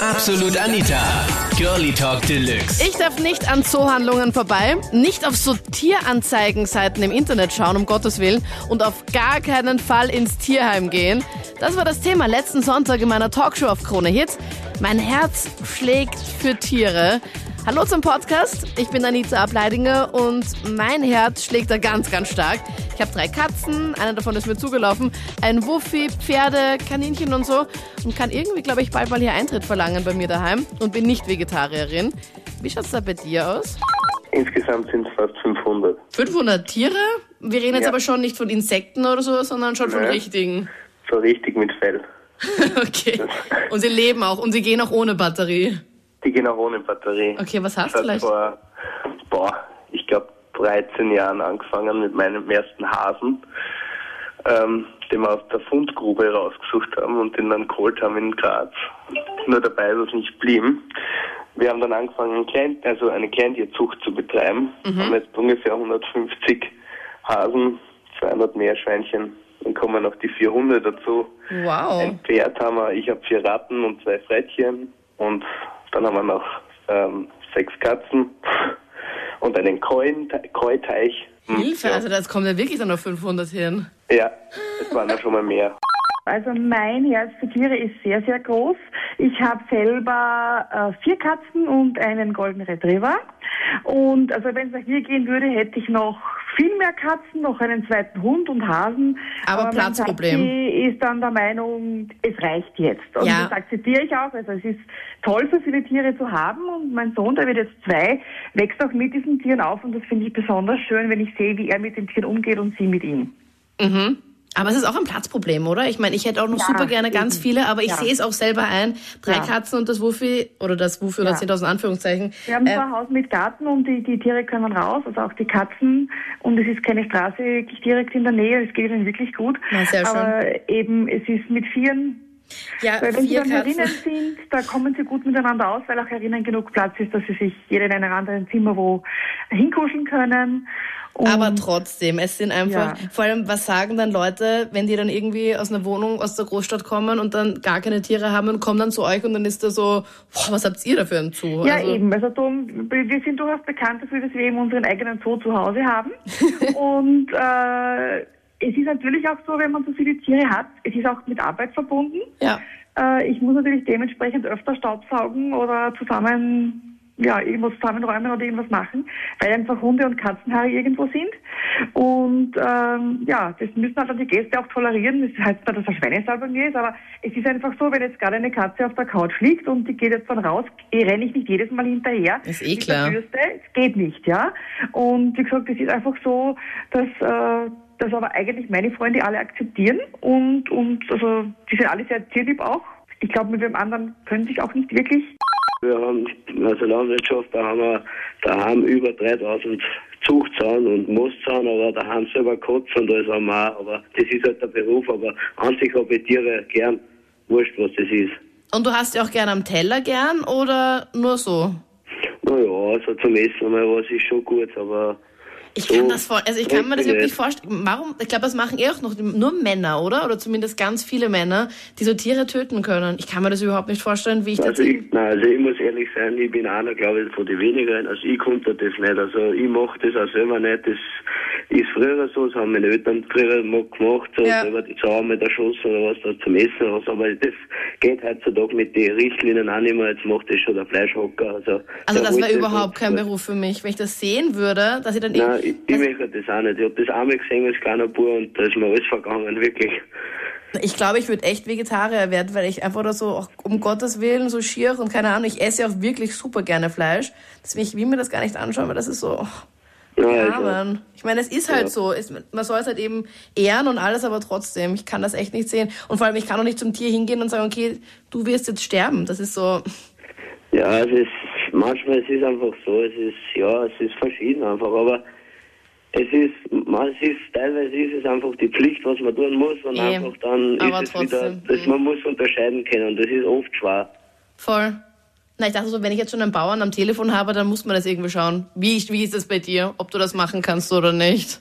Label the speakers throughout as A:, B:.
A: Absolut Anita. Girlie Talk Deluxe.
B: Ich darf nicht an Zoohandlungen vorbei, nicht auf so Tieranzeigenseiten im Internet schauen, um Gottes Willen, und auf gar keinen Fall ins Tierheim gehen. Das war das Thema letzten Sonntag in meiner Talkshow auf Krone Hits. Mein Herz schlägt für Tiere. Hallo zum Podcast. Ich bin Anita Ableidinger und mein Herz schlägt da ganz, ganz stark. Ich habe drei Katzen, einer davon ist mir zugelaufen, ein Wuffi, Pferde, Kaninchen und so und kann irgendwie, glaube ich, bald mal hier Eintritt verlangen bei mir daheim und bin nicht Vegetarierin. Wie schaut's da bei dir aus?
C: Insgesamt sind es fast 500.
B: 500 Tiere? Wir reden jetzt
C: Ja.
B: aber schon nicht von Insekten oder so, sondern schon von
C: Nein.
B: richtigen.
C: So richtig mit Fell.
B: Okay. Und sie leben auch und sie gehen auch ohne Batterie.
C: Die ohne Batterie.
B: Okay, was hast
C: Ich
B: du
C: habe
B: vielleicht?
C: vor, boah, ich glaube 13 Jahren angefangen mit meinem ersten Hasen, ähm, den wir aus der Fundgrube rausgesucht haben und den dann geholt haben in Graz. Nur dabei ist es nicht blieben. Wir haben dann angefangen, ein Klein, also eine Kleintierzucht zu betreiben.
B: Mhm.
C: Haben jetzt ungefähr 150 Hasen, 200 Meerschweinchen. Dann kommen noch die vier Hunde dazu.
B: Wow.
C: Ein Pferd haben wir, ich habe vier Ratten und zwei Frettchen und dann haben wir noch ähm, sechs Katzen und einen Koi- Koi-Teich. Hm,
B: Hilfe, also das kommt ja wirklich dann auf 500 hin.
C: Ja, es waren ja schon mal mehr.
D: Also mein Herz für Tiere ist sehr, sehr groß. Ich habe selber äh, vier Katzen und einen Golden Retriever. Und also wenn es nach mir gehen würde, hätte ich noch viel mehr Katzen, noch einen zweiten Hund und Hasen.
B: Aber
D: mein
B: Platzproblem.
D: Papi ist dann der Meinung, es reicht jetzt. Und
B: Ja.
D: das akzeptiere ich auch. Also es ist toll, so viele Tiere zu haben. Und mein Sohn, der wird jetzt zwei, wächst auch mit diesen Tieren auf. Und das finde ich besonders schön, wenn ich sehe, wie er mit den Tieren umgeht und sie mit ihm.
B: Mhm. Aber es ist auch ein Platzproblem, oder? Ich meine, ich hätte auch noch
D: Ja,
B: super gerne ganz
D: eben.
B: viele, aber ich
D: Ja.
B: sehe es auch selber ein. Drei
D: Ja.
B: Katzen und das Wuffi, oder das Wuffi oder
D: Ja.
B: 10.000 Anführungszeichen.
D: Wir haben
B: Äh,
D: zwar ein Haus mit Garten und die, die Tiere können raus, also auch die Katzen. Und es ist keine Straße direkt in der Nähe, es geht ihnen wirklich gut.
B: Na, sehr schön.
D: Aber eben, es ist mit Vieren,
B: ja,
D: weil wenn sie dann herinnen
B: Katzen.
D: sind, da kommen sie gut miteinander aus, weil auch herinnen genug Platz ist, dass sie sich jeder in einem anderen Zimmer wo hinkuscheln können. Und
B: Aber trotzdem, es sind einfach,
D: Ja.
B: vor allem, was sagen dann Leute, wenn die dann irgendwie aus einer Wohnung aus der Großstadt kommen und dann gar keine Tiere haben und kommen dann zu euch und dann ist da so, boah, was habt ihr da für einen Zoo?
D: Ja,
B: also,
D: eben. Also darum, wir sind durchaus bekannt dafür, dass wir eben unseren eigenen Zoo zu Hause haben. und äh, es ist natürlich auch so, wenn man so viele Tiere hat, es ist auch mit Arbeit verbunden.
B: Ja.
D: Äh, ich muss natürlich dementsprechend öfter Staubsaugen oder zusammen, ja, irgendwo zusammenräumen oder irgendwas machen, weil einfach Hunde und Katzenhaare irgendwo sind. Und ähm, ja, das müssen halt dann die Gäste auch tolerieren. Das heißt nicht, dass er Schweinestall bei mir ist, aber es ist einfach so, wenn jetzt gerade eine Katze auf der Couch liegt und die geht jetzt dann raus, renne ich nicht jedes Mal hinterher.
B: Ist eh klar.
D: Es geht nicht, ja. Und wie gesagt, es ist einfach so, dass äh, das aber eigentlich meine Freunde alle akzeptieren und, und also die sind alle sehr tierlieb auch. Ich glaube, mit dem anderen können sich auch nicht wirklich.
E: Wir haben also Landwirtschaft, da haben wir daheim über 3000 Zuchtzaun und Mooszaun, aber da haben selber Katzen und alles haben wir auch. Aber das ist halt der Beruf, aber an sich habe ich Tiere gern, wurscht was das ist.
B: Und du hast die auch gerne am Teller gern oder nur so?
E: Naja, also zum Essen mal was ist schon gut, aber
B: Ich kann
E: So
B: das voll, also ich kann mir das wirklich vorstellen. Warum? Ich glaube, das machen eh auch noch nur Männer, oder? Oder zumindest ganz viele Männer, die so Tiere töten können. Ich kann mir das überhaupt nicht vorstellen, wie ich das.
E: Also ich, nein, also ich muss ehrlich sein, ich bin einer, glaube ich, von den wenigeren. Also ich konnte das nicht. Also ich mache das auch selber nicht. Das ist früher so, das haben meine Eltern früher mal gemacht, so
B: Ja.
E: selber die Zauber erschossen oder was da zum Essen was. Aber das geht heutzutage mit den Richtlinien auch nicht mehr. Jetzt macht das schon der Fleischhocker. Also,
B: Also
E: der
B: das wäre überhaupt kein Beruf für mich. Wenn ich das sehen würde, dass ich dann
E: Nein, ich, ich möchte das auch nicht. Ich habe das einmal gesehen als kleiner Bub und da ist mir alles vergangen, wirklich.
B: Ich glaube, ich würde echt Vegetarier werden, weil ich einfach da so, um Gottes Willen, so schier und keine Ahnung, ich esse ja auch wirklich super gerne Fleisch. Deswegen, ich will mir das gar nicht anschauen, weil das ist so,
E: Ja,
B: ja, Mann. Ich meine, es ist halt
E: Ja.
B: so. Es, man soll es halt eben ehren und alles, aber trotzdem, ich kann das echt nicht sehen. Und vor allem, ich kann auch nicht zum Tier hingehen und sagen, okay, du wirst jetzt sterben. Das ist so,
E: Ja, es ist manchmal es ist einfach so, es ist ja, es ist verschieden einfach, aber es ist, man, es ist teilweise ist es einfach die Pflicht, was man tun muss und
B: Eh,
E: einfach dann
B: aber
E: ist es wieder,
B: trotzdem,
E: das,
B: mhm.
E: man muss unterscheiden können und das ist oft schwer.
B: voll. Na, ich dachte so, wenn ich jetzt schon einen Bauern am Telefon habe, dann muss man das irgendwie schauen. Wie, wie ist das bei dir? Ob du das machen kannst oder nicht?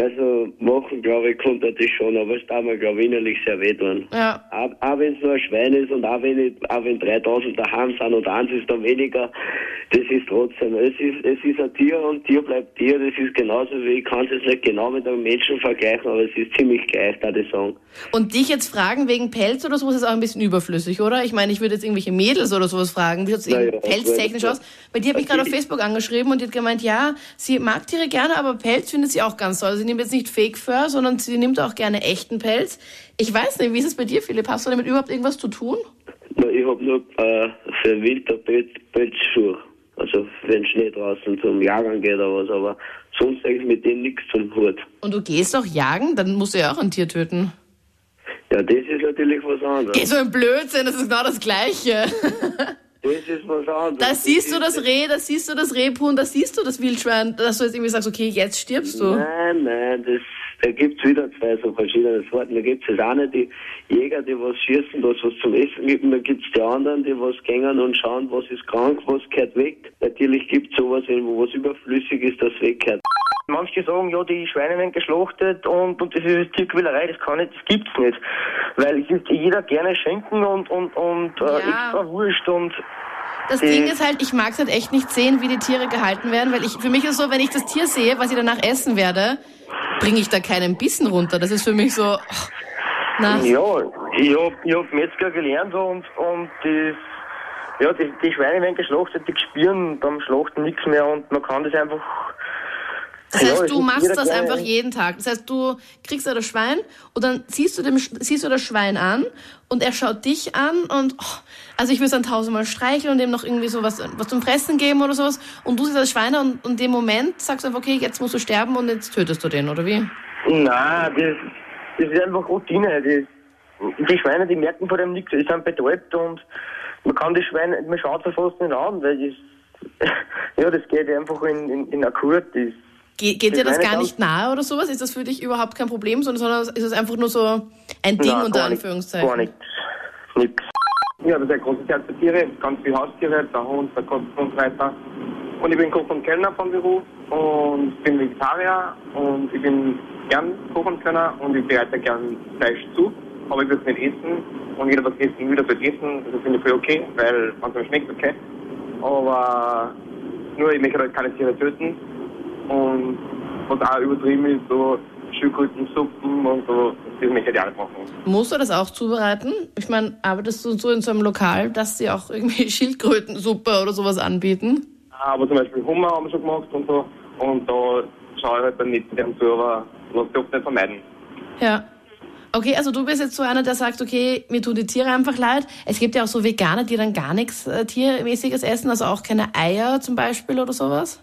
E: Also machen, glaube ich, konnte das schon, aber es tut mir, glaube ich, innerlich sehr weh tun.
B: Ja.
E: Auch, auch wenn es nur ein Schwein ist und auch wenn, ich, auch wenn 3000 daheim sind und eins ist da weniger, das ist trotzdem, es ist, es ist ein Tier und Tier bleibt Tier, das ist genauso wie, ich kann es jetzt nicht genau mit einem Menschen vergleichen, aber es ist ziemlich gleich, da ich sagen.
B: Und dich jetzt fragen wegen Pelz oder sowas ist auch ein bisschen überflüssig, oder? Ich meine, ich würde jetzt irgendwelche Mädels oder sowas fragen, wie sieht es
E: Naja,
B: pelztechnisch aus? Bei dir habe ich gerade auf. Facebook angeschrieben und die hat gemeint, ja, sie mag Tiere gerne, aber Pelz findet sie auch ganz toll. Sie nimmt jetzt nicht Fake Fur, sondern sie nimmt auch gerne echten Pelz. Ich weiß nicht, wie ist es bei dir, Philipp? Hast du damit überhaupt irgendwas zu tun?
E: Na, ich habe nur äh, für den Winter Pelz, Pelzschuhe. Also wenn Schnee draußen zum Jagen geht oder was, aber sonst eigentlich mit dem nichts zum Hut.
B: Und du gehst auch jagen, dann musst du ja auch ein Tier töten.
E: Ja, das ist natürlich was anderes.
B: Geh so ein Blödsinn, das ist genau das Gleiche.
E: Das ist was anderes.
B: Da siehst du das Reh, da siehst du das Rebhuhn, da siehst du das Wildschwein, dass du jetzt irgendwie sagst, okay, jetzt stirbst du.
E: Nein, nein, das, da gibt's wieder zwei so verschiedene Sorten. Da gibt's das eine, die Jäger, die was schießen, was was zum Essen gibt, und da gibt's die anderen, die was gängen und schauen, was ist krank, was gehört weg. Natürlich gibt's sowas, wo was überflüssig ist, das weggehört.
C: Manche sagen, ja, die Schweine werden geschlachtet und, und das ist Tierquälerei, das kann nicht, das gibt's nicht. Weil es ist jeder gerne schenken und, und, und äh,
B: Ja.
C: extra wurscht und
B: Das Ding ist halt, ich mag es halt echt nicht sehen, wie die Tiere gehalten werden, weil ich, für mich ist es so, wenn ich das Tier sehe, was ich danach essen werde, bringe ich da keinen Bissen runter. Das ist für mich so, na,
C: ja, ich hab, ich hab Metzger gelernt und, und das, ja, die, die Schweine werden geschlachtet, die spüren beim Schlachten nichts mehr und man kann das einfach
B: Das heißt, du machst das einfach jeden Tag. Das heißt, du kriegst da das Schwein und dann siehst du, dem, siehst du das Schwein an und er schaut dich an und oh, also ich will es dann tausendmal streicheln und ihm noch irgendwie so was, was zum Fressen geben oder sowas und du siehst das Schwein an und in dem Moment sagst du einfach, okay, jetzt musst du sterben und jetzt tötest du den, oder wie?
C: Nein, das, das ist einfach Routine. Das, die Schweine, die merken vor dem nichts, die sind betäubt und man kann die Schweine, man schaut sie fast nicht an, weil das, ja, das geht einfach in, in, in Akkord. Das,
B: Ge geht dir das gar nicht nahe oder sowas? Ist das für dich überhaupt kein Problem, sondern, ist es einfach nur so ein Ding
C: Nein,
B: unter Anführungszeichen?
C: Gar nichts. Nix.
F: Ja, das ist ein großes Herz für Tiere, ganz viele Haustiere, der Hund, der Katze und so weiter. Und ich bin Koch und Kellner vom Beruf und bin Vegetarier und ich bin gern Koch und Kellner und ich bereite gern Fleisch zu, aber ich würde es nicht essen und jeder, was essen will, wird essen, das finde ich voll okay, weil man es schmeckt, okay. Aber nur, ich möchte halt keine Tiere töten und was auch übertrieben ist, so Schildkrötensuppen und so, das möchte ich auch nicht machen.
B: Musst du das auch zubereiten? Ich meine, arbeitest du so in so einem Lokal, dass sie auch irgendwie Schildkrötensuppe oder sowas anbieten?
F: Aber zum Beispiel Hummer haben wir schon gemacht und so. Und da schaue ich halt dann nicht gern zu, aber ich oft nicht vermeiden.
B: Ja. Okay, also du bist jetzt so einer, der sagt, okay, mir tun die Tiere einfach leid. Es gibt ja auch so Veganer, die dann gar nichts äh, Tiermäßiges essen, also auch keine Eier zum Beispiel oder sowas.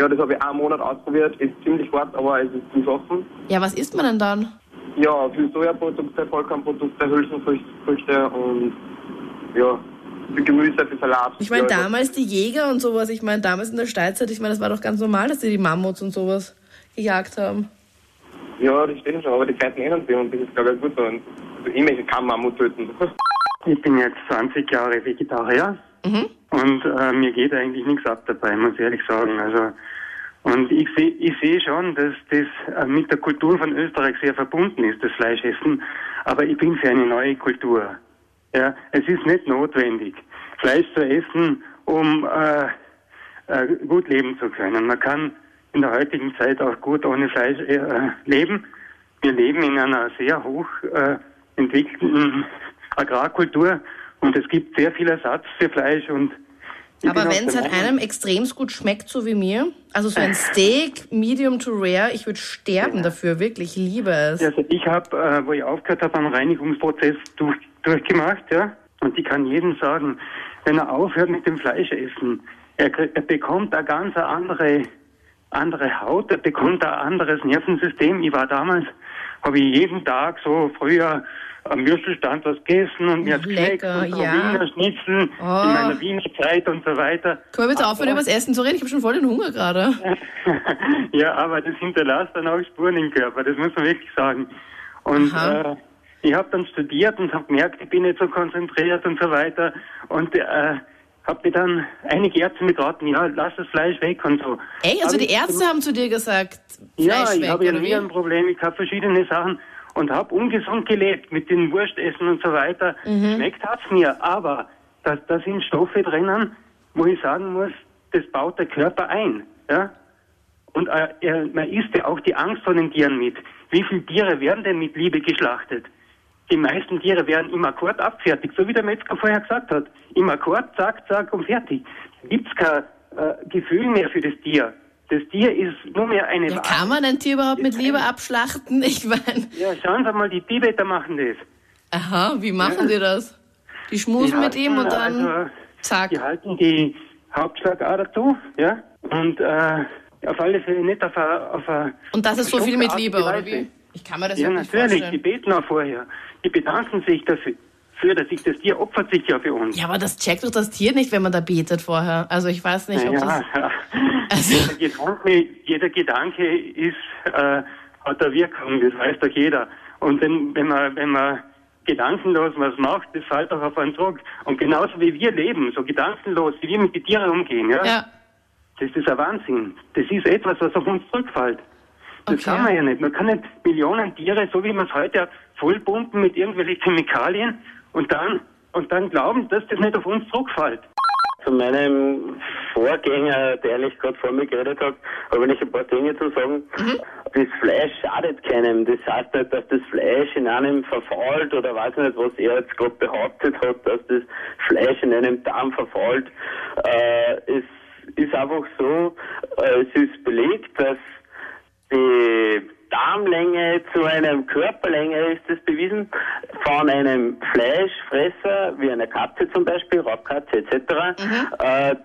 F: Ja, das habe ich einen Monat ausprobiert. Ist ziemlich hart, aber es ist zum Schaffen.
B: Ja, was isst man denn dann?
F: Ja, viel Sojaprodukte, Vollkornprodukte, Hülsenfrüchte und ja, viel Gemüse, viel Salat.
B: Ich meine,
F: ja,
B: damals die Jäger und sowas, ich meine, damals in der Steinzeit, ich meine, das war doch ganz normal, dass die die Mammuts und sowas gejagt haben.
F: Ja, das stimmt schon, aber die Zeiten ändern sich und das ist, glaube ich, gut so. Und also ich möchte keinen Mammut töten.
G: Ich bin jetzt 20 Jahre Vegetarier und äh, mir geht eigentlich nichts ab dabei, muss ich ehrlich sagen. Also und ich sehe ich sehe schon, dass das äh, mit der Kultur von Österreich sehr verbunden ist, das Fleischessen. Aber ich bin für eine neue Kultur. Ja, es ist nicht notwendig, Fleisch zu essen, um äh, äh, gut leben zu können. Man kann in der heutigen Zeit auch gut ohne Fleisch äh, leben. Wir leben in einer sehr hoch äh, entwickelten Agrarkultur und es gibt sehr viel Ersatz für Fleisch und
B: Aber wenn es halt einem extremst gut schmeckt, so wie mir, also so ein Steak, medium to rare, ich würde sterben dafür, wirklich, ich liebe es.
G: Also ich habe, äh, wo ich aufgehört habe, einen Reinigungsprozess durch, durchgemacht, ja. Und ich kann jedem sagen, wenn er aufhört mit dem Fleischessen, er, kriegt- er bekommt eine ganz andere, andere Haut, er bekommt ein anderes Nervensystem. Ich war damals, habe ich jeden Tag so früher am Würstelstand was gegessen und mir hat's geschmeckt
B: Lecker,
G: und
B: ja.
G: Wiener Schnitzel
B: Oh.
G: in meiner Wiener Zeit und so weiter.
B: Können wir bitte aufhören, über das Essen zu reden? Ich habe schon voll den Hunger gerade.
G: ja, aber das hinterlässt dann auch Spuren im Körper, das muss man wirklich sagen. Und äh, ich habe dann studiert und habe gemerkt, ich bin nicht so konzentriert und so weiter. Und äh, hab mir dann einige Ärzte mit raten, ja, lass das Fleisch weg und so.
B: Ey, also
G: Hab
B: die
G: ich
B: Ärzte haben zu dir gesagt,
G: ja,
B: Fleisch
G: ich
B: weg,
G: habe ja
B: oder
G: nie
B: wie?
G: ein Problem. Ich habe verschiedene Sachen und habe ungesund gelebt mit den Wurstessen und so weiter.
B: Mhm.
G: Schmeckt hat's mir, aber da, da sind Stoffe drinnen, wo ich sagen muss, das baut der Körper ein. Ja? Und äh, er, man isst ja auch die Angst von den Tieren mit. Wie viele Tiere werden denn mit Liebe geschlachtet? Die meisten Tiere werden im Akkord abfertigt, so wie der Metzger vorher gesagt hat. Im Akkord, zack, zack und fertig. Gibt's kein äh, Gefühl mehr für das Tier. Das Tier ist nur mehr eine
B: Ja,
G: Ware.
B: kann man ein Tier überhaupt mit Liebe abschlachten? Ich meine,
G: Ja, schauen Sie mal, die Tibeter machen das.
B: aha, wie machen die das? Die schmusen
G: Die
B: mit ihm und
G: halten,
B: dann
G: also,
B: zack.
G: Die halten die Hauptschlagader zu, ja, und äh, auf alle Fälle nicht auf eine... Auf eine
B: Und das ist so viel mit Liebe, oder wie? Ich kann mir das
G: Ja,
B: ja nicht
G: natürlich, die
B: vorstellen.
G: beten auch vorher. Die bedanken sich dafür, für, dass sich das Tier opfert sich ja für uns.
B: Ja, aber das checkt doch das Tier nicht, wenn man da betet vorher. Also ich weiß nicht, ob
G: ja,
B: das...
G: ja.
B: Also-
G: Jeder, Gedanke, jeder Gedanke ist, äh, hat eine Wirkung, das weiß doch jeder. Und wenn, wenn man, wenn man gedankenlos was macht, das fällt auch auf einen zurück. Und genauso wie wir leben, so gedankenlos, wie wir mit den Tieren umgehen, ja,
B: Ja,
G: das ist ein Wahnsinn. Das ist etwas, was auf uns zurückfällt. Das
B: Okay.
G: kann man ja nicht. Man kann nicht Millionen Tiere, so wie man es heute hat, vollpumpen mit irgendwelchen Chemikalien und dann, und dann glauben, dass das nicht auf uns zurückfällt.
E: Zu meinem Vorgänger, der eigentlich gerade vor mir geredet hat, habe ich ein paar Dinge zu sagen. Das Fleisch schadet keinem. Das heißt nicht, dass das Fleisch in einem verfault oder weiß nicht, was er jetzt gerade behauptet hat, dass das Fleisch in einem Darm verfault. Äh, es ist einfach so, äh, es ist belegt, dass die Darmlänge zu einer Körperlänge ist es bewiesen von einem Fleischfresser wie einer Katze zum Beispiel, Raubkatze etc. Äh,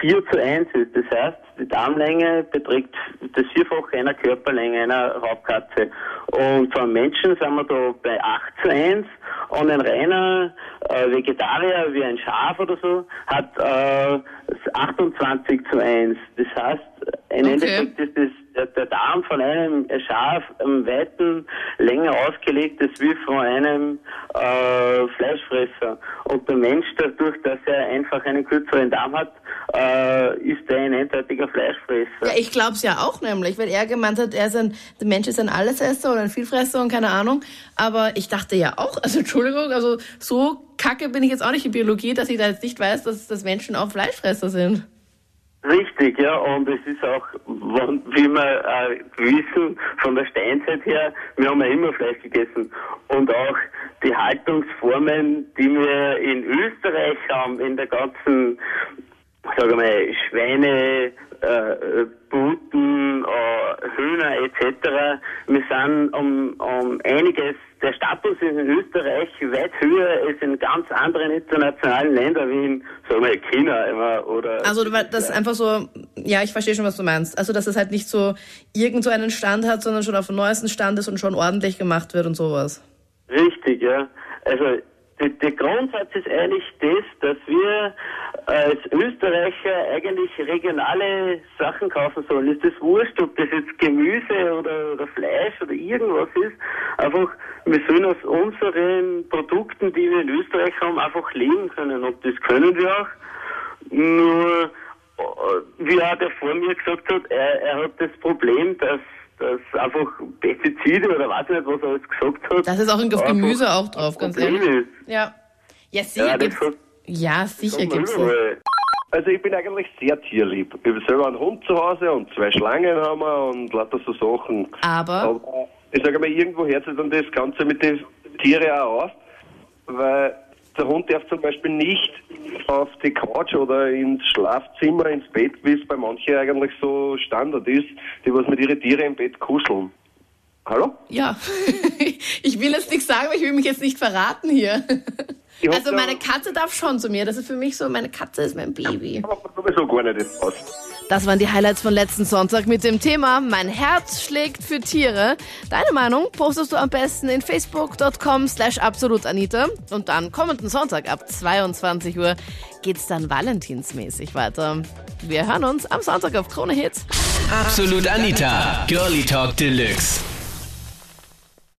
E: 4 zu 1 ist. Das heißt, die Darmlänge beträgt das Vierfache einer Körperlänge einer Raubkatze. Und vom Menschen sind wir da bei 8 zu 1 und ein reiner äh, Vegetarier wie ein Schaf oder so hat äh, 28 zu 1. Das heißt, im
B: Okay.
E: Endeffekt ist das, der, Darm von einem Schaf am weiten länger ausgelegt ist wie von einem äh, Fleischfresser. Und der Mensch, dadurch, dass er einfach einen kürzeren Darm hat, äh, ist er ein eindeutiger Fleischfresser.
B: ja ich glaube es ja auch nämlich, weil er gemeint hat, er ist ein, der Mensch ist ein Allesesser oder ein Vielfresser und keine Ahnung. Aber ich dachte ja auch, also Entschuldigung, also so kacke bin ich jetzt auch nicht in Biologie, dass ich da jetzt nicht weiß, dass, dass Menschen auch Fleischfresser sind.
E: Richtig, ja, und es ist auch, wie wir äh, wissen, von der Steinzeit her, wir haben ja immer Fleisch gegessen. Und auch die Haltungsformen, die wir in Österreich haben, in der ganzen, sagen wir mal, Schweine, äh, Buten, äh, Hühner etc. Wir sind um, um einiges, der Status ist in Österreich weit höher als in ganz anderen internationalen Ländern wie in, sagen wir, China immer, oder
B: Also das ist einfach so, ja, ich verstehe schon, was du meinst. Also dass es halt nicht so irgend so einen Stand hat, sondern schon auf dem neuesten Stand ist und schon ordentlich gemacht wird und sowas.
E: Richtig, ja. Also der, Grundsatz ist eigentlich das, dass wir als Österreicher eigentlich regionale Sachen kaufen sollen. Ist das wurscht, ob das jetzt Gemüse oder, oder Fleisch oder irgendwas ist. Einfach, wir sollen aus unseren Produkten, die wir in Österreich haben, einfach leben können. Und das können wir auch. Nur, äh, wie auch der vor mir gesagt hat, er, er hat das Problem, dass dass einfach Pestizide oder weiß nicht, was er alles gesagt hat.
B: Das ist auch auf Gemüse auch drauf, ganz ehrlich.
E: Ist.
B: Ja. Ja, sicher
E: Ja,
B: gibt's.
E: hat-
B: Ja, sicher gibt's
E: überall.
H: Also ich bin eigentlich sehr tierlieb. Ich habe selber einen Hund zu Hause und zwei Schlangen haben wir und lauter so Sachen.
B: Aber
H: Aber ich sage mal, irgendwo hört sich dann das Ganze mit den Tieren auch auf, weil der Hund darf zum Beispiel nicht auf die Couch oder ins Schlafzimmer, ins Bett, wie es bei manchen eigentlich so Standard ist, die was mit ihren Tieren im Bett kuscheln. Hallo?
B: ja, ich will jetzt nichts sagen, aber ich will mich jetzt nicht verraten hier. Also meine Katze darf schon zu mir. Das ist für mich so, meine Katze ist mein Baby.
H: Aber sowieso gar nicht das passt.
B: Das waren die Highlights von letzten Sonntag mit dem Thema Mein Herz schlägt für Tiere. Deine Meinung postest du am besten in facebook.com slash absolutanita. Und dann kommenden Sonntag ab 22 Uhr geht's dann valentinsmäßig weiter. Wir hören uns am Sonntag auf Krone Hits.
A: Absolut Anita, Girlie Talk Deluxe.